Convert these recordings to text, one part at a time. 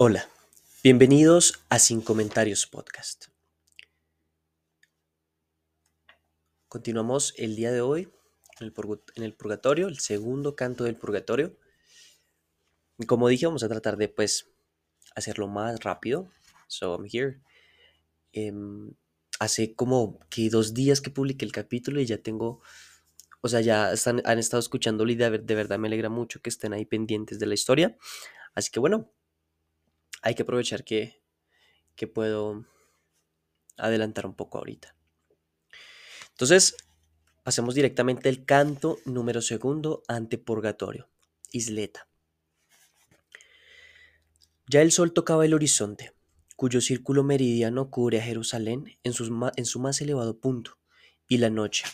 Hola, bienvenidos a Sin Comentarios Podcast. Continuamos el día de hoy en el, purgatorio, el segundo canto del purgatorio. Y como dije, vamos a tratar de pues hacerlo más rápido. So I'm here. Em, hace como que dos días que publiqué el capítulo y ya tengo, o sea, ya están, han estado escuchándolo y de, de verdad me alegra mucho que estén ahí pendientes de la historia. Así que bueno, hay que aprovechar que, que puedo adelantar un poco ahorita. Entonces, pasemos directamente el canto número segundo ante purgatorio, isleta. Ya el sol tocaba el horizonte, cuyo círculo meridiano cubre a Jerusalén en, en su más elevado punto, y la noche,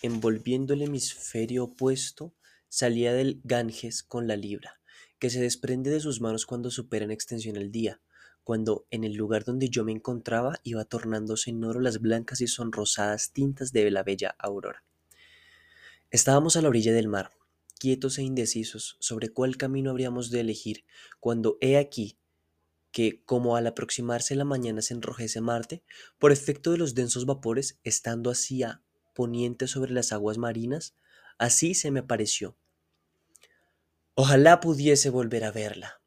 envolviendo el hemisferio opuesto, salía del Ganges con la libra, que se desprende de sus manos cuando supera en extensión el día, cuando en el lugar donde yo me encontraba iba tornándose en oro las blancas y sonrosadas tintas de la bella aurora. Estábamos a la orilla del mar, quietos e indecisos sobre cuál camino habríamos de elegir, cuando he aquí que, como al aproximarse la mañana se enrojece Marte, por efecto de los densos vapores, estando hacia poniente sobre las aguas marinas, así se me pareció, Ojalá pudiese volver a verla.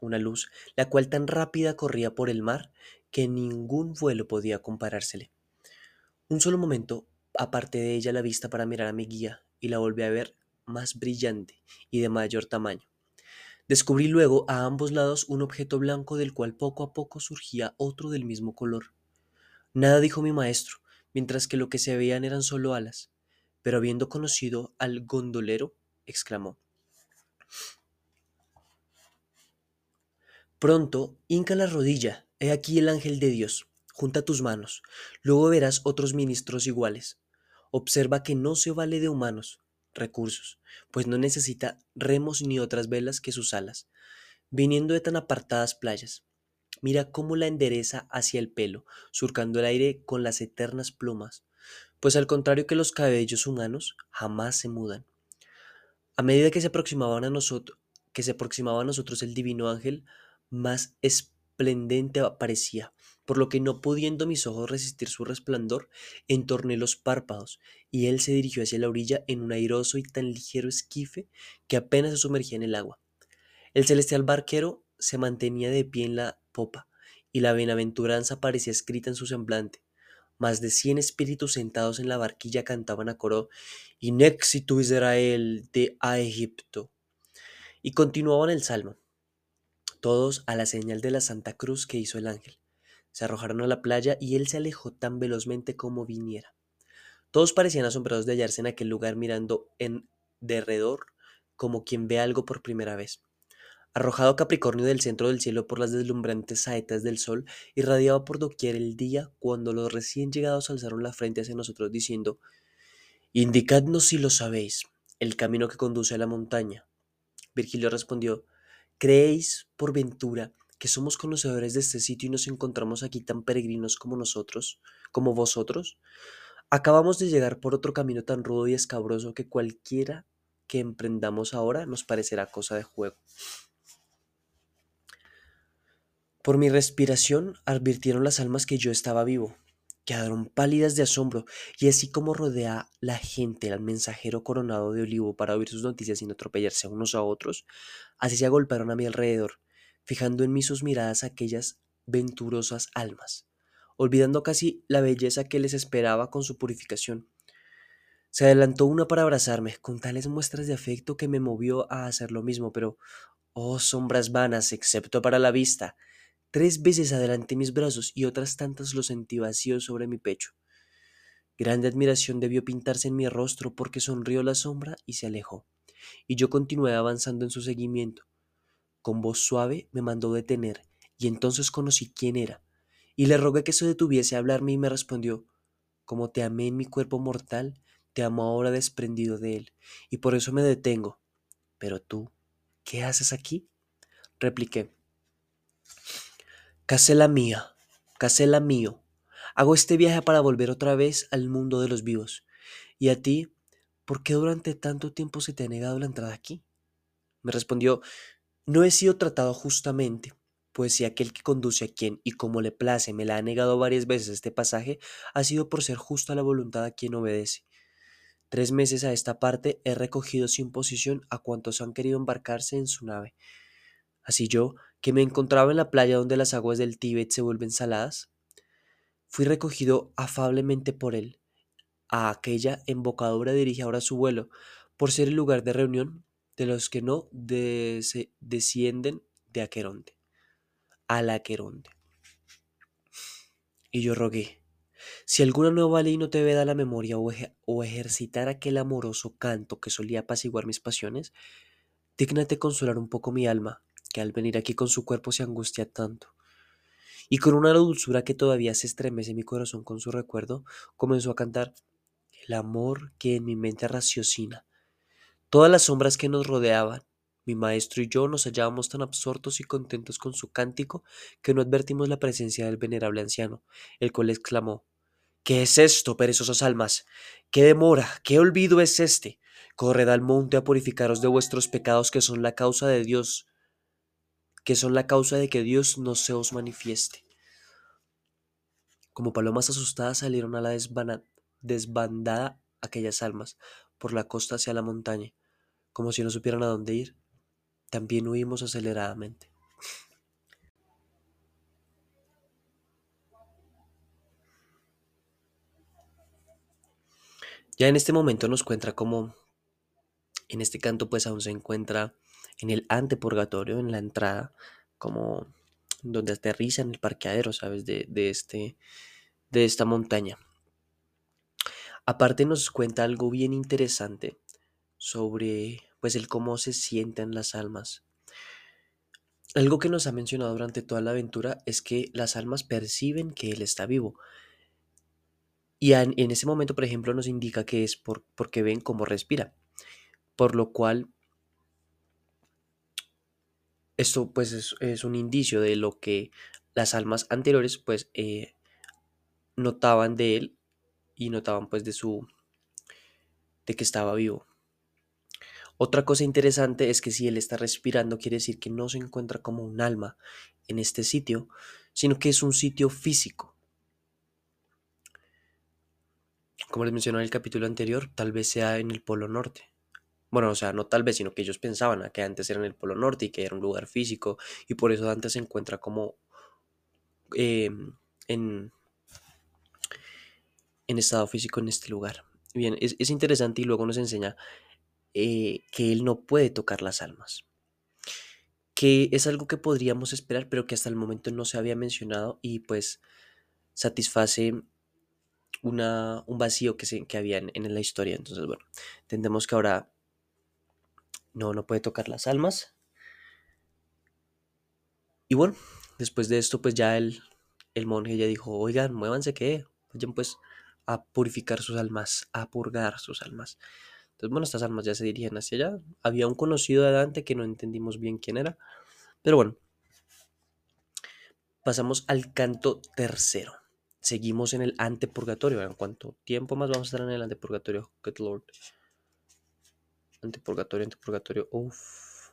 Una luz, la cual tan rápida corría por el mar que ningún vuelo podía comparársele. Un solo momento aparté de ella la vista para mirar a mi guía y la volví a ver más brillante y de mayor tamaño. Descubrí luego a ambos lados un objeto blanco del cual poco a poco surgía otro del mismo color. Nada dijo mi maestro, mientras que lo que se veían eran solo alas, pero habiendo conocido al gondolero, exclamó Pronto, hinca la rodilla, he aquí el ángel de Dios, junta tus manos, luego verás otros ministros iguales. Observa que no se vale de humanos. Recursos, pues no necesita remos ni otras velas que sus alas. Viniendo de tan apartadas playas, mira cómo la endereza hacia el pelo, surcando el aire con las eternas plumas, pues al contrario que los cabellos humanos, jamás se mudan. A medida que se aproximaban a nosotros, que se aproximaba a nosotros el divino ángel, más esplendente aparecía, por lo que no pudiendo mis ojos resistir su resplandor, entorné los párpados, y él se dirigió hacia la orilla en un airoso y tan ligero esquife que apenas se sumergía en el agua. El celestial barquero se mantenía de pie en la popa, y la bienaventuranza parecía escrita en su semblante. Más de cien espíritus sentados en la barquilla cantaban a coro, Inexitu Israel de a Egipto. Y continuaban el salmo todos a la señal de la Santa Cruz que hizo el ángel. Se arrojaron a la playa y él se alejó tan velozmente como viniera. Todos parecían asombrados de hallarse en aquel lugar mirando en derredor como quien ve algo por primera vez. Arrojado Capricornio del centro del cielo por las deslumbrantes saetas del sol, irradiaba por doquier el día cuando los recién llegados alzaron la frente hacia nosotros diciendo Indicadnos si lo sabéis, el camino que conduce a la montaña. Virgilio respondió ¿Creéis, por ventura, que somos conocedores de este sitio y nos encontramos aquí tan peregrinos como nosotros, como vosotros? Acabamos de llegar por otro camino tan rudo y escabroso que cualquiera que emprendamos ahora nos parecerá cosa de juego. Por mi respiración advirtieron las almas que yo estaba vivo, quedaron pálidas de asombro, y así como rodea la gente al mensajero coronado de olivo para oír sus noticias sin atropellarse unos a otros, así se agolparon a mi alrededor, fijando en mí sus miradas aquellas venturosas almas, olvidando casi la belleza que les esperaba con su purificación. Se adelantó una para abrazarme, con tales muestras de afecto que me movió a hacer lo mismo, pero, oh sombras vanas, excepto para la vista, Tres veces adelanté mis brazos y otras tantas los sentí vacíos sobre mi pecho. Grande admiración debió pintarse en mi rostro porque sonrió la sombra y se alejó, y yo continué avanzando en su seguimiento. Con voz suave me mandó detener, y entonces conocí quién era, y le rogué que se detuviese a hablarme y me respondió, como te amé en mi cuerpo mortal, te amo ahora desprendido de él, y por eso me detengo. Pero tú, ¿qué haces aquí? Repliqué, Casela mía, casela mío, hago este viaje para volver otra vez al mundo de los vivos. ¿Y a ti, por qué durante tanto tiempo se te ha negado la entrada aquí? Me respondió, no he sido tratado justamente, pues si aquel que conduce a quien y como le place me la ha negado varias veces este pasaje, ha sido por ser justo a la voluntad a quien obedece. Tres meses a esta parte he recogido sin posición a cuantos han querido embarcarse en su nave. Así yo, que me encontraba en la playa donde las aguas del Tíbet se vuelven saladas, fui recogido afablemente por él. A aquella embocadura dirige ahora su vuelo, por ser el lugar de reunión de los que no descienden de Aqueronte al Aqueronte. Y yo rogué, si alguna nueva ley no te veda la memoria o, ejercitar aquel amoroso canto que solía apaciguar mis pasiones, dígnate consolar un poco mi alma, que al venir aquí con su cuerpo se angustia tanto. Y con una dulzura que todavía se estremece mi corazón con su recuerdo, comenzó a cantar el amor que en mi mente raciocina. Todas las sombras que nos rodeaban, mi maestro y yo nos hallábamos tan absortos y contentos con su cántico que no advertimos la presencia del venerable anciano, el cual exclamó ¿Qué es esto, perezosas almas? ¿Qué demora? ¿Qué olvido es este? Corred al monte a purificaros de vuestros pecados que son la causa de Dios, que son la causa de que Dios no se os manifieste. Como palomas asustadas salieron a la desbandada aquellas almas por la costa hacia la montaña, como si no supieran a dónde ir también huimos aceleradamente. Ya en este momento nos cuenta como en este canto pues aún se encuentra en el antepurgatorio, en la entrada, como donde aterriza en el parqueadero, ¿sabes? De, de, este, de esta montaña. Aparte nos cuenta algo bien interesante sobre pues el cómo se sienten las almas. Algo que nos ha mencionado durante toda la aventura es que las almas perciben que Él está vivo. Y en, ese momento, por ejemplo, nos indica que es por, porque ven cómo respira. Por lo cual, esto pues es, un indicio de lo que las almas anteriores pues eh, notaban de Él y notaban pues de su... de que estaba vivo. Otra cosa interesante es que si él está respirando, quiere decir que no se encuentra como un alma en este sitio, sino que es un sitio físico. Como les mencioné en el capítulo anterior, tal vez sea en el Polo Norte. Bueno, o sea, no tal vez, sino que ellos pensaban que antes era en el Polo Norte y que era un lugar físico, y por eso Dante se encuentra como em, en, en estado físico en este lugar. Bien, es, es interesante y luego nos enseña eh, que Él no puede tocar las almas. Que es algo que podríamos esperar, pero que hasta el momento no se había mencionado y pues satisface una, un vacío que, se, que había en, en la historia. Entonces, bueno, entendemos que ahora no, no puede tocar las almas. Y bueno, después de esto, pues ya el, el monje ya dijo, oigan, muévanse que vayan pues a purificar sus almas, a purgar sus almas. Entonces, bueno, estas almas ya se dirigían hacia allá. Había un conocido de Dante que no entendimos bien quién era. Pero bueno, pasamos al canto tercero. Seguimos en el antepurgatorio. ¿En cuánto tiempo más vamos a estar en el antepurgatorio? Good Lord. Antepurgatorio, antepurgatorio. Uf.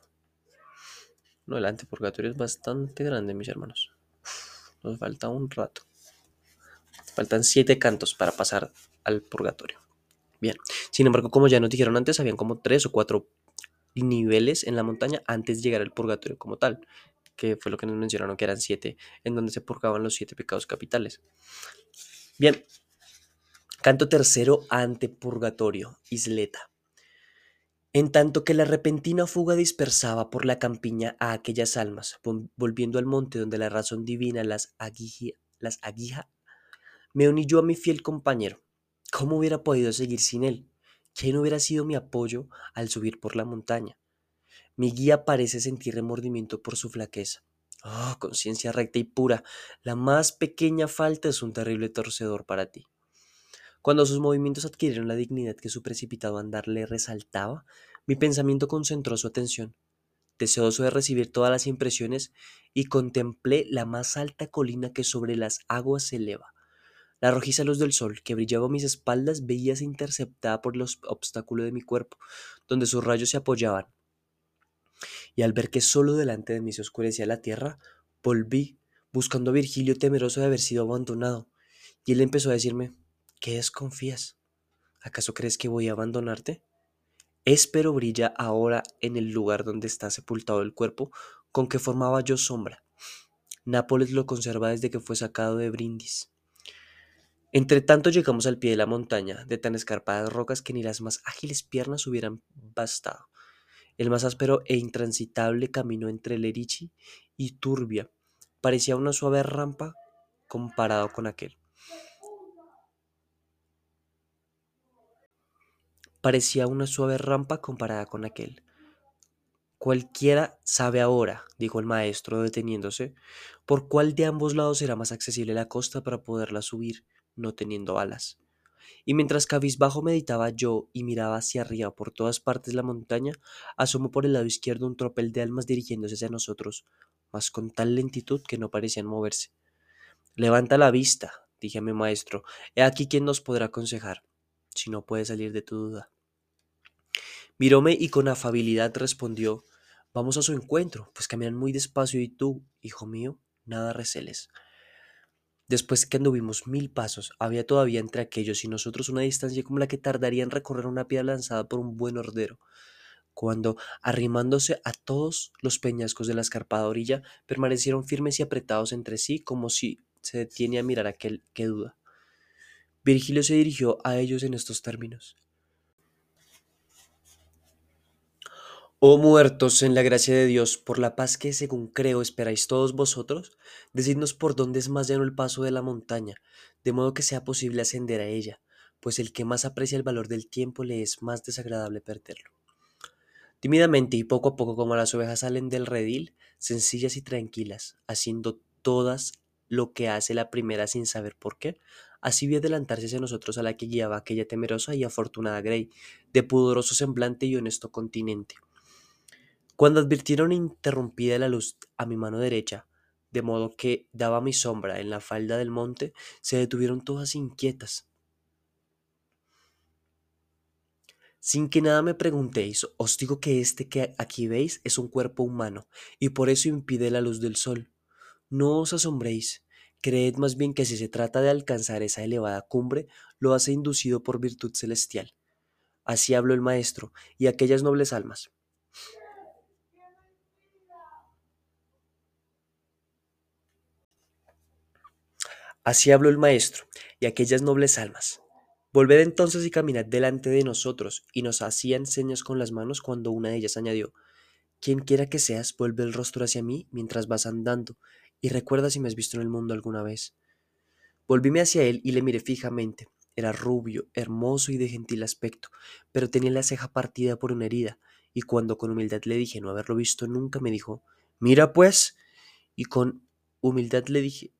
No, el antepurgatorio es bastante grande, mis hermanos. nos falta un rato. Faltan siete cantos para pasar al purgatorio. Bien, sin embargo, como ya nos dijeron antes, habían como tres o cuatro niveles en la montaña antes de llegar al purgatorio como tal, que fue lo que nos mencionaron que eran siete, en donde se purgaban los siete pecados capitales. Bien, canto tercero ante purgatorio, isleta. En tanto que la repentina fuga dispersaba por la campiña a aquellas almas, volviendo al monte donde la razón divina las, aguija, me uní yo a mi fiel compañero, ¿Cómo hubiera podido seguir sin él? ¿Quién hubiera sido mi apoyo al subir por la montaña? Mi guía parece sentir remordimiento por su flaqueza. Oh, conciencia recta y pura, la más pequeña falta es un terrible torcedor para ti. Cuando sus movimientos adquirieron la dignidad que su precipitado andar le resaltaba, mi pensamiento concentró su atención, deseoso de recibir todas las impresiones, y contemplé la más alta colina que sobre las aguas se eleva, la rojiza luz del sol que brillaba a mis espaldas veíase interceptada por los obstáculos de mi cuerpo, donde sus rayos se apoyaban. Y al ver que solo delante de mí se oscurecía la tierra, Volví, buscando a Virgilio temeroso de haber sido abandonado, y él empezó a decirme, ¿qué desconfías? ¿Acaso crees que voy a abandonarte? Espero brilla ahora en el lugar donde está sepultado el cuerpo con que formaba yo sombra. Nápoles lo conserva desde que fue sacado de Brindis. Entre tanto llegamos al pie de la montaña, de tan escarpadas rocas que ni las más ágiles piernas hubieran bastado. El más áspero e intransitable camino entre Lerici y Turbia parecía una suave rampa comparado con aquel. Parecía una suave rampa comparada con aquel. Cualquiera sabe ahora, dijo el maestro deteniéndose, por cuál de ambos lados será más accesible la costa para poderla subir, no teniendo alas. Y mientras cabizbajo meditaba yo y miraba hacia arriba por todas partes la montaña, asomó por el lado izquierdo un tropel de almas dirigiéndose hacia nosotros, mas con tal lentitud que no parecían moverse. Levanta la vista, dije a mi maestro, he aquí quien nos podrá aconsejar, si no puede salir de tu duda. Miróme y con afabilidad respondió, vamos a su encuentro, pues caminan muy despacio y tú, hijo mío, nada receles. Después que anduvimos mil pasos, había todavía entre aquellos y nosotros una distancia como la que tardaría en recorrer una piedra lanzada por un buen hordero, cuando, arrimándose a todos los peñascos de la escarpada orilla, permanecieron firmes y apretados entre sí como si se detiene a mirar aquel que duda. Virgilio se dirigió a ellos en estos términos. Oh muertos en la gracia de Dios, por la paz que según creo esperáis todos vosotros, decidnos por dónde es más llano el paso de la montaña, de modo que sea posible ascender a ella, pues el que más aprecia el valor del tiempo le es más desagradable perderlo. Tímidamente y poco a poco como las ovejas salen del redil, sencillas y tranquilas, haciendo todas lo que hace la primera sin saber por qué, así vio adelantarse hacia nosotros a la que guiaba aquella temerosa y afortunada Grey, de pudoroso semblante y honesto continente. Cuando advirtieron interrumpida la luz a mi mano derecha, de modo que daba mi sombra en la falda del monte, se detuvieron todas inquietas. Sin que nada me preguntéis, os digo que este que aquí veis es un cuerpo humano, y por eso impide la luz del sol. No os asombréis, creed más bien que si se trata de alcanzar esa elevada cumbre, lo hace inducido por virtud celestial. Así habló el maestro, y aquellas nobles almas. Así habló el maestro, y aquellas nobles almas. Volved entonces y caminad delante de nosotros, y nos hacían señas con las manos cuando una de ellas añadió, Quien quiera que seas, vuelve el rostro hacia mí mientras vas andando, y recuerda si me has visto en el mundo alguna vez. Volvíme hacia él y le miré fijamente. Era rubio, hermoso y de gentil aspecto, pero tenía la ceja partida por una herida, y cuando con humildad le dije no haberlo visto nunca, me dijo, Mira pues, y con humildad le dije,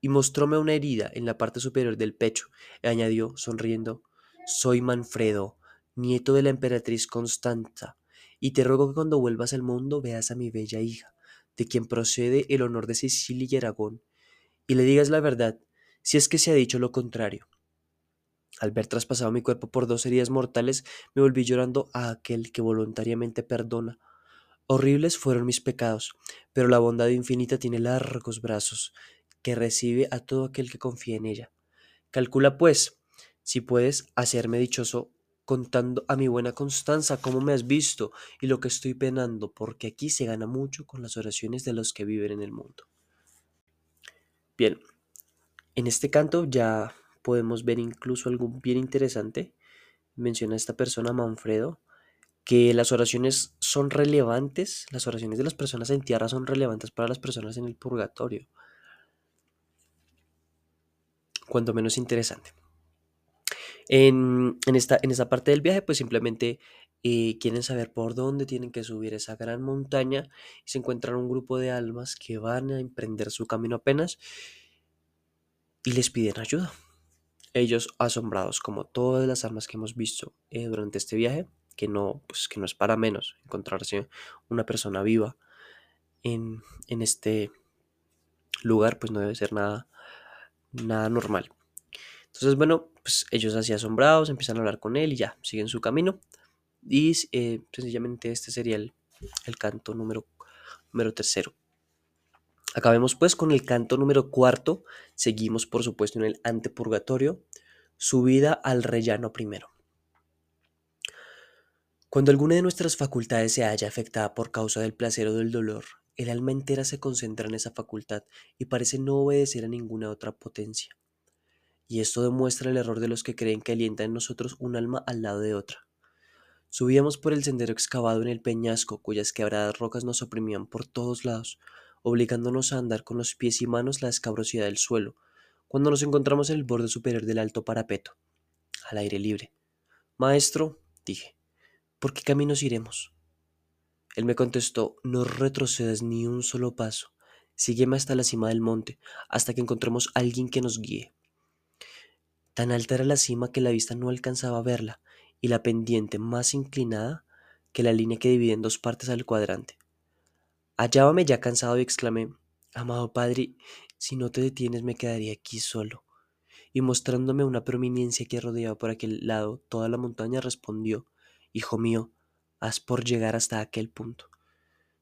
y mostróme una herida en la parte superior del pecho, y añadió, sonriendo, Soy Manfredo, nieto de la emperatriz Constanza, y te ruego que cuando vuelvas al mundo veas a mi bella hija, de quien procede el honor de Sicilia y Aragón, y le digas la verdad, si es que se ha dicho lo contrario. Al ver traspasado mi cuerpo por dos heridas mortales, me volví llorando a aquel que voluntariamente perdona. Horribles fueron mis pecados, pero la bondad infinita tiene largos brazos, que recibe a todo aquel que confía en ella. Calcula, pues, si puedes hacerme dichoso contando a mi buena Constanza cómo me has visto y lo que estoy penando, porque aquí se gana mucho con las oraciones de los que viven en el mundo. Bien, en este canto ya podemos ver incluso algo bien interesante. Menciona esta persona, Manfredo, que las oraciones son relevantes, las oraciones de las personas en tierra son relevantes para las personas en el purgatorio cuando menos interesante. En, esta, en esta parte del viaje, pues simplemente eh, quieren saber por dónde tienen que subir esa gran montaña y se encuentran un grupo de almas que van a emprender su camino apenas y les piden ayuda. Ellos asombrados, como todas las almas que hemos visto eh, durante este viaje, que no, pues, que no es para menos encontrarse una persona viva en, en este lugar, pues no debe ser nada nada normal. Entonces, bueno, pues ellos así asombrados empiezan a hablar con él y ya, siguen su camino. Y eh, sencillamente este sería el, canto número, número tercero. Acabemos pues con el canto número cuarto. Seguimos por supuesto en el antepurgatorio. Subida al rellano primero. Cuando alguna de nuestras facultades se halla afectada por causa del placer o del dolor, el alma entera se concentra en esa facultad y parece no obedecer a ninguna otra potencia. Y esto demuestra el error de los que creen que alienta en nosotros un alma al lado de otra. Subíamos por el sendero excavado en el peñasco, cuyas quebradas rocas nos oprimían por todos lados, obligándonos a andar con los pies y manos la escabrosidad del suelo, cuando nos encontramos en el borde superior del alto parapeto, al aire libre. Maestro, dije, ¿por qué caminos iremos? Él me contestó, no retrocedas ni un solo paso, sígueme hasta la cima del monte, hasta que encontremos a alguien que nos guíe. Tan alta era la cima que la vista no alcanzaba a verla, y la pendiente más inclinada que la línea que divide en dos partes al cuadrante. Hallábame ya cansado y exclamé, Amado Padre, si no te detienes me quedaría aquí solo. Y mostrándome una prominencia que rodeaba por aquel lado toda la montaña, respondió, Hijo mío, haz por llegar hasta aquel punto.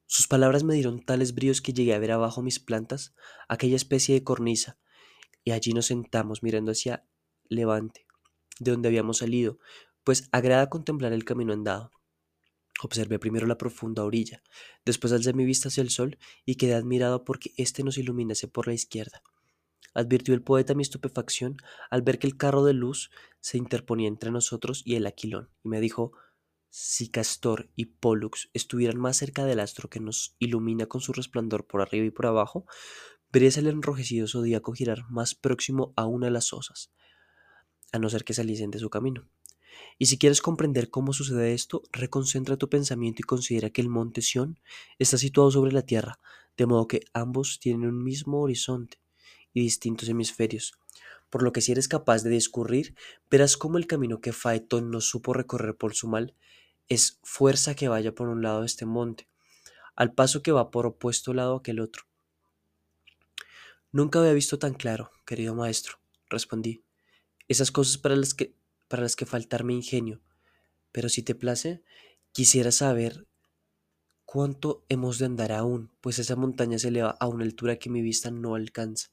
Sus palabras me dieron tales bríos que llegué a ver abajo mis plantas, aquella especie de cornisa, y allí nos sentamos mirando hacia levante, de donde habíamos salido, pues agrada contemplar el camino andado. Observé primero la profunda orilla, después alcé mi vista hacia el sol y quedé admirado porque éste nos iluminase por la izquierda. Advirtió el poeta mi estupefacción al ver que el carro de luz se interponía entre nosotros y el aquilón, y me dijo, si Castor y Pollux estuvieran más cerca del astro que nos ilumina con su resplandor por arriba y por abajo, verías el enrojecido zodíaco girar más próximo a una de las osas, a no ser que saliesen de su camino. Y si quieres comprender cómo sucede esto, reconcentra tu pensamiento y considera que el monte Sión está situado sobre la Tierra, de modo que ambos tienen un mismo horizonte y distintos hemisferios. Por lo que si eres capaz de discurrir, verás cómo el camino que Faetón no supo recorrer por su mal es fuerza que vaya por un lado de este monte, al paso que va por opuesto lado aquel otro. Nunca había visto tan claro, querido maestro, respondí. Esas cosas para las que para las que faltarme ingenio, pero si te place, quisiera saber cuánto hemos de andar aún, pues esa montaña se eleva a una altura que mi vista no alcanza.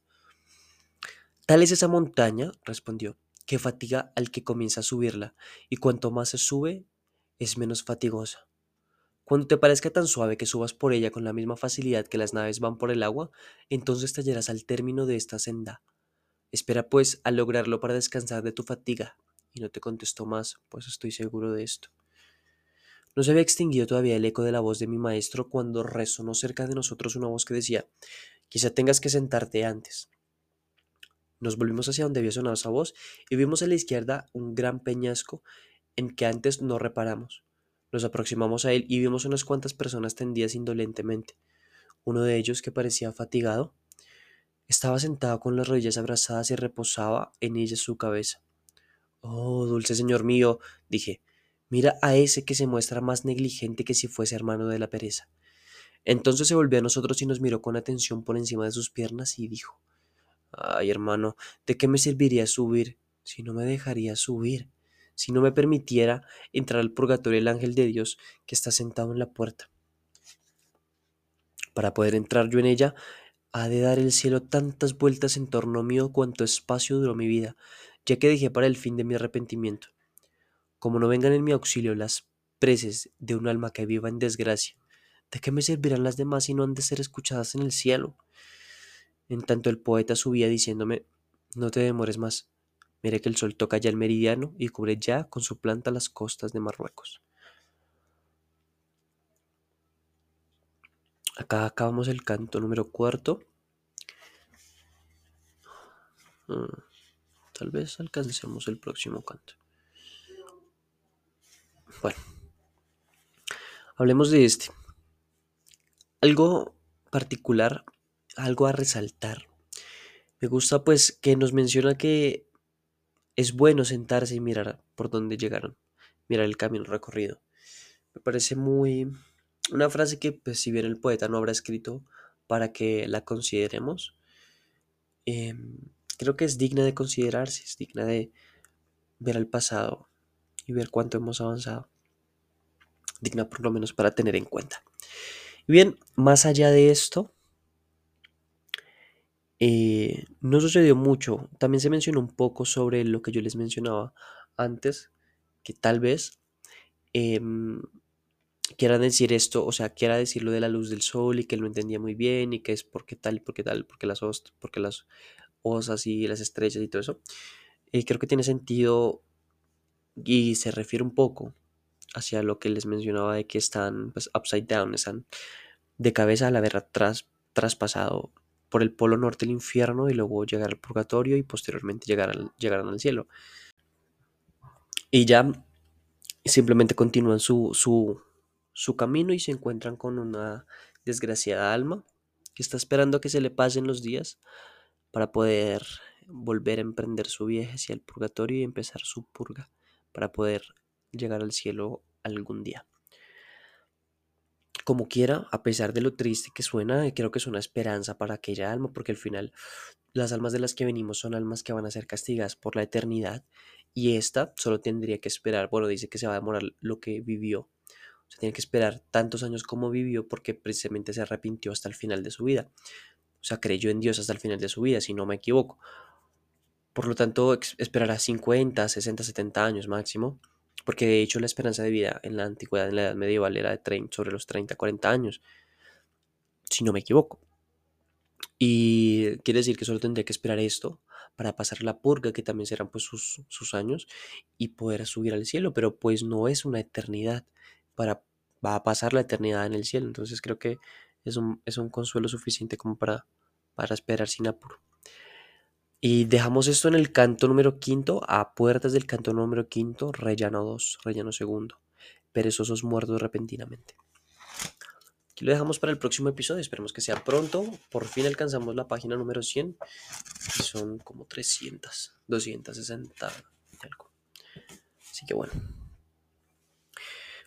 Tal es esa montaña, respondió, que fatiga al que comienza a subirla, y cuanto más se sube, es menos fatigosa. Cuando te parezca tan suave que subas por ella con la misma facilidad que las naves van por el agua, entonces te al término de esta senda. Espera pues a lograrlo para descansar de tu fatiga, y no te contestó más, pues estoy seguro de esto. No se había extinguido todavía el eco de la voz de mi maestro cuando resonó cerca de nosotros una voz que decía, quizá tengas que sentarte antes. Nos volvimos hacia donde había sonado esa voz y vimos a la izquierda un gran peñasco en que antes no reparamos. Nos aproximamos a él y vimos unas cuantas personas tendidas indolentemente. Uno de ellos, que parecía fatigado, estaba sentado con las rodillas abrazadas y reposaba en ellas su cabeza. Oh, dulce señor mío, dije, mira a ese que se muestra más negligente que si fuese hermano de la pereza. Entonces se volvió a nosotros y nos miró con atención por encima de sus piernas y dijo, Ay, hermano, ¿de qué me serviría subir si no me dejaría subir? Si no me permitiera entrar al purgatorio el ángel de Dios que está sentado en la puerta. Para poder entrar yo en ella, ha de dar el cielo tantas vueltas en torno mío cuanto espacio duró mi vida, ya que dejé para el fin de mi arrepentimiento. Como no vengan en mi auxilio las preces de un alma que viva en desgracia, ¿de qué me servirán las demás si no han de ser escuchadas en el cielo? En tanto el poeta subía diciéndome, no te demores más, mire que el sol toca ya el meridiano y cubre ya con su planta las costas de Marruecos. Acá acabamos el canto número cuarto. Mm. Tal vez alcancemos el próximo canto. Bueno, hablemos de este. Algo particular, algo a resaltar. Me gusta pues que nos menciona que es bueno sentarse y mirar por dónde llegaron, mirar el camino recorrido. Me parece muy una frase que pues si bien el poeta no habrá escrito para que la consideremos, eh, creo que es digna de considerarse, es digna de ver al pasado y ver cuánto hemos avanzado. Digna por lo menos para tener en cuenta. Y bien, más allá de esto, Eh, no sucedió mucho. También se mencionó un poco sobre lo que yo les mencionaba antes, que tal vez em, quiera decir esto, o sea, quiera decir lo de la luz del sol y que él lo entendía muy bien y que es porque tal y porque tal, porque las, porque las osas y las estrellas y todo eso. Eh, creo que tiene sentido y se refiere un poco hacia lo que les mencionaba de que están pues, upside down, están de cabeza al haber tras, traspasado por el polo norte del infierno y luego llegar al purgatorio y posteriormente llegar al, llegarán al cielo. Y ya simplemente continúan su, su, su camino y se encuentran con una desgraciada alma que está esperando a que se le pasen los días para poder volver a emprender su viaje hacia el purgatorio y empezar su purga para poder llegar al cielo algún día. Como quiera, a pesar de lo triste que suena, creo que es una esperanza para aquella alma, porque al final las almas de las que venimos son almas que van a ser castigadas por la eternidad y esta solo tendría que esperar, bueno, dice que se va a demorar lo que vivió, o sea, tiene que esperar tantos años como vivió porque precisamente se arrepintió hasta el final de su vida, o sea, creyó en Dios hasta el final de su vida, si no me equivoco. Por lo tanto, esperará 50, 60, 70 años máximo porque de hecho la esperanza de vida en la antigüedad, en la edad medieval, era de 30, sobre los 30, 40 años, si no me equivoco. Y quiere decir que solo tendría que esperar esto para pasar la purga, que también serán pues sus, sus años, y poder subir al cielo, pero pues no es una eternidad, para, va a pasar la eternidad en el cielo, entonces creo que es un, es un consuelo suficiente como para, para esperar sin apuro. Y dejamos esto en el canto número quinto, a puertas del canto número quinto, rellano 2, rellano segundo. Perezosos muertos repentinamente. Aquí lo dejamos para el próximo episodio, esperemos que sea pronto. Por fin alcanzamos la página número 100, que son como 300, 260 y algo. Así que bueno.